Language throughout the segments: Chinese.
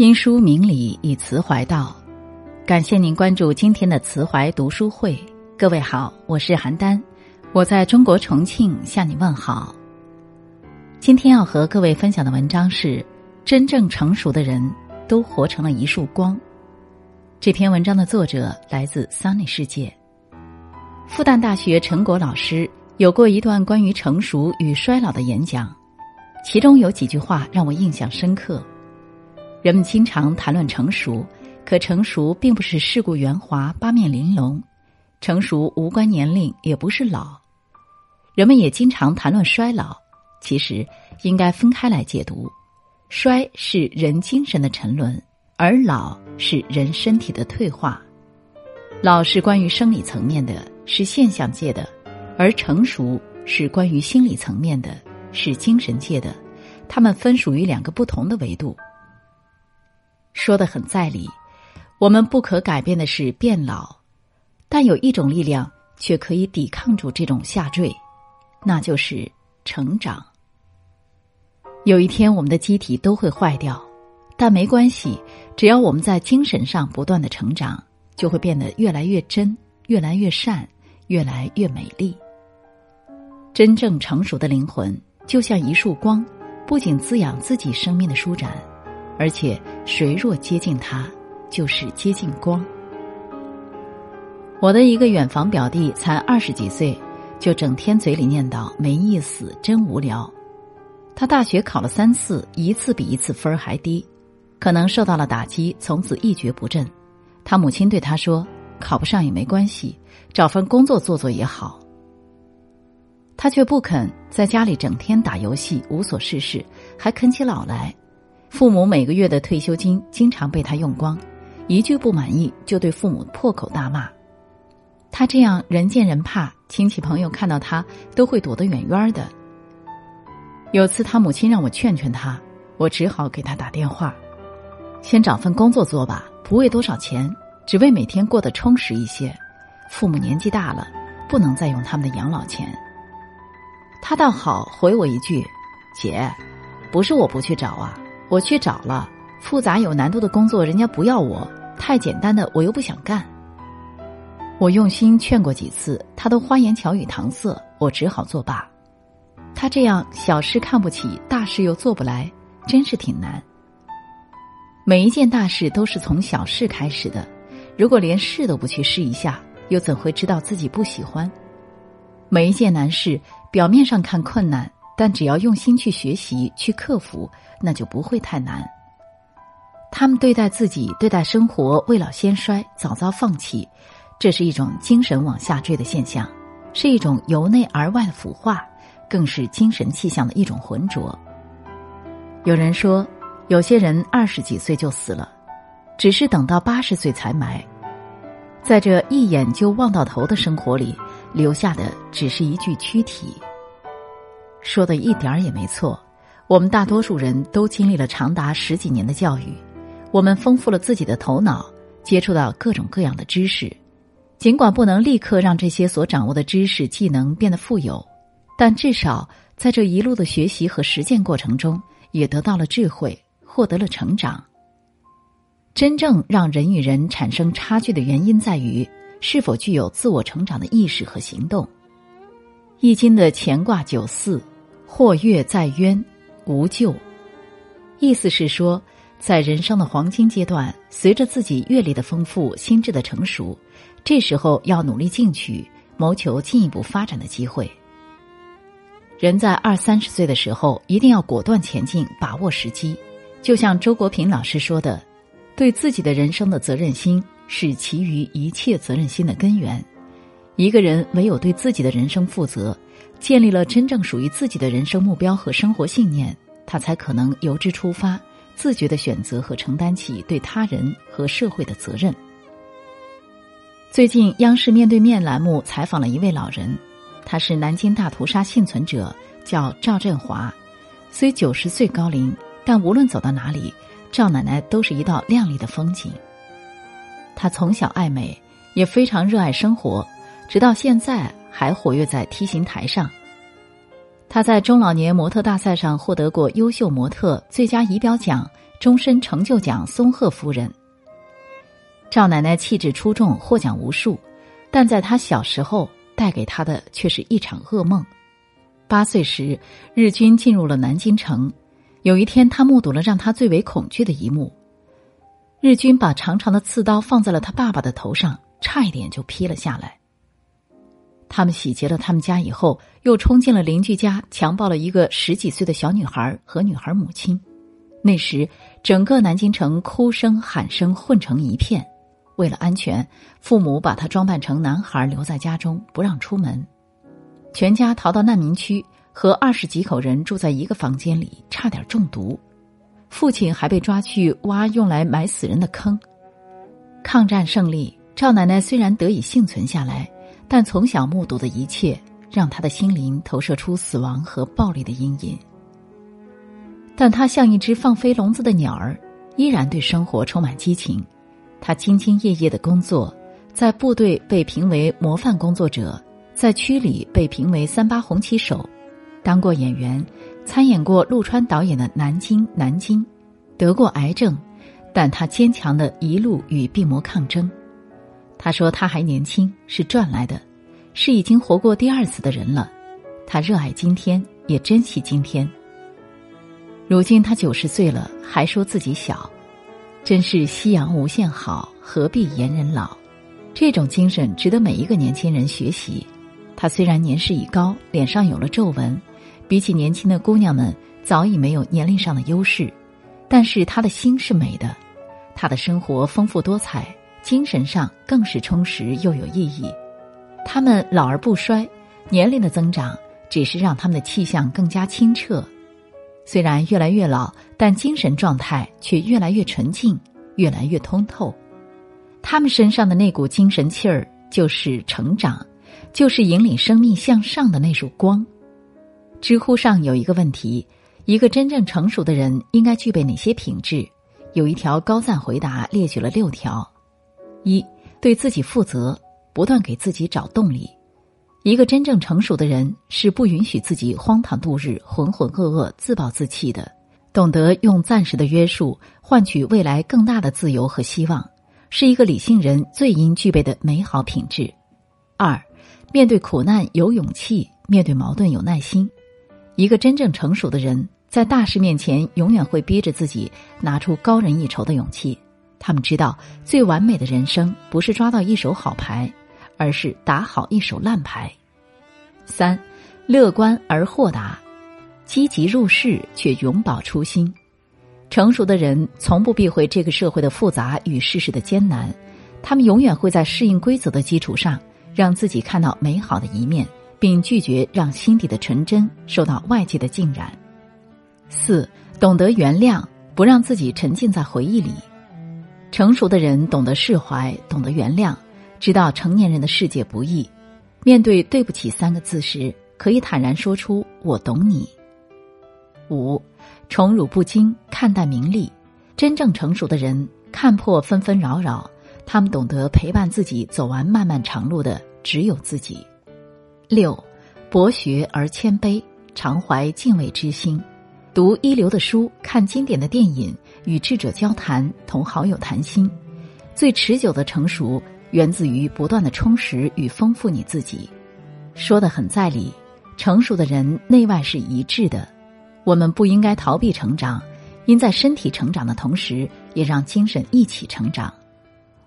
因书明理，以词怀道。感谢您关注今天的词怀读书会。各位好，我是邯郸，我在中国重庆向你问好。今天要和各位分享的文章是：真正成熟的人都活成了一束光。这篇文章的作者来自 Sunny 世界。复旦大学陈果老师有过一段关于成熟与衰老的演讲，其中有几句话让我印象深刻。人们经常谈论成熟，可成熟并不是世故圆滑、八面玲珑，成熟无关年龄，也不是老。人们也经常谈论衰老，其实应该分开来解读：衰是人精神的沉沦，而老是人身体的退化。老是关于生理层面的，是现象界的；而成熟是关于心理层面的，是精神界的。它们分属于两个不同的维度。说的很在理，我们不可改变的是变老，但有一种力量却可以抵抗住这种下坠，那就是成长。有一天，我们的机体都会坏掉，但没关系，只要我们在精神上不断的成长，就会变得越来越真，越来越善，越来越美丽。真正成熟的灵魂，就像一束光，不仅滋养自己生命的舒展。而且，谁若接近他，就是接近光。我的一个远房表弟才二十几岁，就整天嘴里念叨没意思，真无聊。他大学考了三次，一次比一次分还低，可能受到了打击，从此一蹶不振。他母亲对他说：“考不上也没关系，找份工作做做也好。”他却不肯，在家里整天打游戏，无所事事，还啃起老来。父母每个月的退休金经常被他用光，一句不满意就对父母破口大骂。他这样人见人怕，亲戚朋友看到他都会躲得远远的。有次他母亲让我劝劝他，我只好给他打电话，先找份工作做吧，不为多少钱，只为每天过得充实一些。父母年纪大了，不能再用他们的养老钱。他倒好，回我一句：“姐，不是我不去找啊。”我去找了复杂有难度的工作，人家不要我；太简单的，我又不想干。我用心劝过几次，他都花言巧语搪塞，我只好作罢。他这样小事看不起，大事又做不来，真是挺难。每一件大事都是从小事开始的，如果连试都不去试一下，又怎会知道自己不喜欢？每一件难事，表面上看困难。但只要用心去学习、去克服，那就不会太难。他们对待自己、对待生活，未老先衰，早早放弃，这是一种精神往下坠的现象，是一种由内而外的腐化，更是精神气象的一种浑浊。有人说，有些人二十几岁就死了，只是等到八十岁才埋，在这一眼就望到头的生活里，留下的只是一具躯体。说的一点儿也没错，我们大多数人都经历了长达十几年的教育，我们丰富了自己的头脑，接触到各种各样的知识。尽管不能立刻让这些所掌握的知识技能变得富有，但至少在这一路的学习和实践过程中，也得到了智慧，获得了成长。真正让人与人产生差距的原因在于是否具有自我成长的意识和行动。《易经》的乾卦九四。或跃在渊，无咎。意思是说，在人生的黄金阶段，随着自己阅历的丰富、心智的成熟，这时候要努力进取，谋求进一步发展的机会。人在二三十岁的时候，一定要果断前进，把握时机。就像周国平老师说的：“对自己的人生的责任心，是其余一切责任心的根源。一个人唯有对自己的人生负责。”建立了真正属于自己的人生目标和生活信念，他才可能由之出发，自觉的选择和承担起对他人和社会的责任。最近，央视面对面栏目采访了一位老人，他是南京大屠杀幸存者，叫赵振华。虽九十岁高龄，但无论走到哪里，赵奶奶都是一道亮丽的风景。他从小爱美，也非常热爱生活，直到现在。还活跃在梯形台上。他在中老年模特大赛上获得过优秀模特、最佳仪表奖、终身成就奖松鹤夫人。赵奶奶气质出众，获奖无数，但在她小时候带给她的却是一场噩梦。八岁时，日军进入了南京城。有一天，她目睹了让她最为恐惧的一幕：日军把长长的刺刀放在了她爸爸的头上，差一点就劈了下来。他们洗劫了他们家以后，又冲进了邻居家，强暴了一个十几岁的小女孩和女孩母亲。那时，整个南京城哭声喊声混成一片。为了安全，父母把他装扮成男孩留在家中，不让出门。全家逃到难民区，和二十几口人住在一个房间里，差点中毒。父亲还被抓去挖用来埋死人的坑。抗战胜利，赵奶奶虽然得以幸存下来，但从小目睹的一切，让他的心灵投射出死亡和暴力的阴影。但他像一只放飞笼子的鸟儿，依然对生活充满激情。他兢兢业业的工作，在部队被评为模范工作者，在区里被评为三八红旗手，当过演员，参演过陆川导演的《南京南京》，得过癌症，但他坚强的一路与病魔抗争。他说他还年轻，是赚来的，是已经活过第二次的人了。他热爱今天，也珍惜今天。如今他九十岁了，还说自己小。真是夕阳无限好，何必言人老？这种精神值得每一个年轻人学习。他虽然年事已高，脸上有了皱纹，比起年轻的姑娘们早已没有年龄上的优势，但是他的心是美的，他的生活丰富多彩，精神上更是充实又有意义。他们老而不衰，年龄的增长只是让他们的气象更加清澈。虽然越来越老，但精神状态却越来越纯净，越来越通透。他们身上的那股精神气儿，就是成长，就是引领生命向上的那束光。知乎上有一个问题：一个真正成熟的人应该具备哪些品质？有一条高赞回答列举了六条：一，对自己负责，不断给自己找动力。一个真正成熟的人是不允许自己荒唐度日、浑浑噩噩、自暴自弃的，懂得用暂时的约束换取未来更大的自由和希望，是一个理性人最应具备的美好品质。二，面对苦难有勇气，面对矛盾有耐心。一个真正成熟的人在大事面前永远会逼着自己拿出高人一筹的勇气。他们知道，最完美的人生不是抓到一手好牌。而是打好一手烂牌。三，乐观而豁达，积极入世却永葆初心。成熟的人从不避讳这个社会的复杂与世事的艰难，他们永远会在适应规则的基础上，让自己看到美好的一面，并拒绝让心底的纯真受到外界的浸染。四，懂得原谅，不让自己沉浸在回忆里。成熟的人懂得释怀，懂得原谅。知道成年人的世界不易，面对“对不起”三个字时，可以坦然说出“我懂你”。五，宠辱不惊，看淡名利。真正成熟的人看破纷纷扰扰，他们懂得陪伴自己走完漫漫长路的只有自己。六，博学而谦卑，常怀敬畏之心。读一流的书，看经典的电影，与智者交谈，同好友谈心。最持久的成熟。源自于不断的充实与丰富你自己，说的很在理。成熟的人内外是一致的，我们不应该逃避成长，应在身体成长的同时，也让精神一起成长。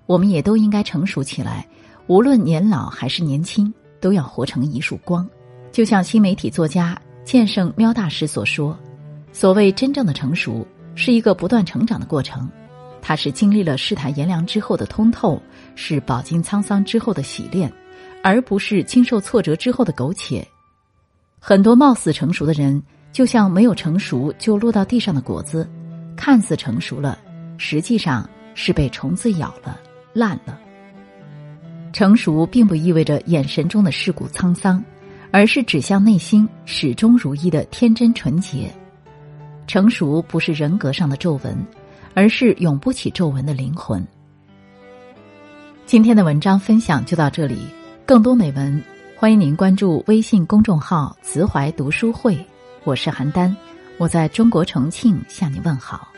我们也都应该成熟起来，无论年老还是年轻，都要活成一束光。就像新媒体作家剑圣喵大师所说：“所谓真正的成熟，是一个不断成长的过程。”它是经历了世态炎凉之后的通透，是饱经沧桑之后的洗炼，而不是经受挫折之后的苟且。很多貌似成熟的人，就像没有成熟就落到地上的果子，看似成熟了，实际上是被虫子咬了、烂了。成熟并不意味着眼神中的世故沧桑，而是指向内心始终如一的天真纯洁。成熟不是人格上的皱纹。而是永不起皱纹的灵魂。今天的文章分享就到这里，更多美文欢迎您关注微信公众号“慈怀读书会”，我是邯郸，我在中国重庆向你问好。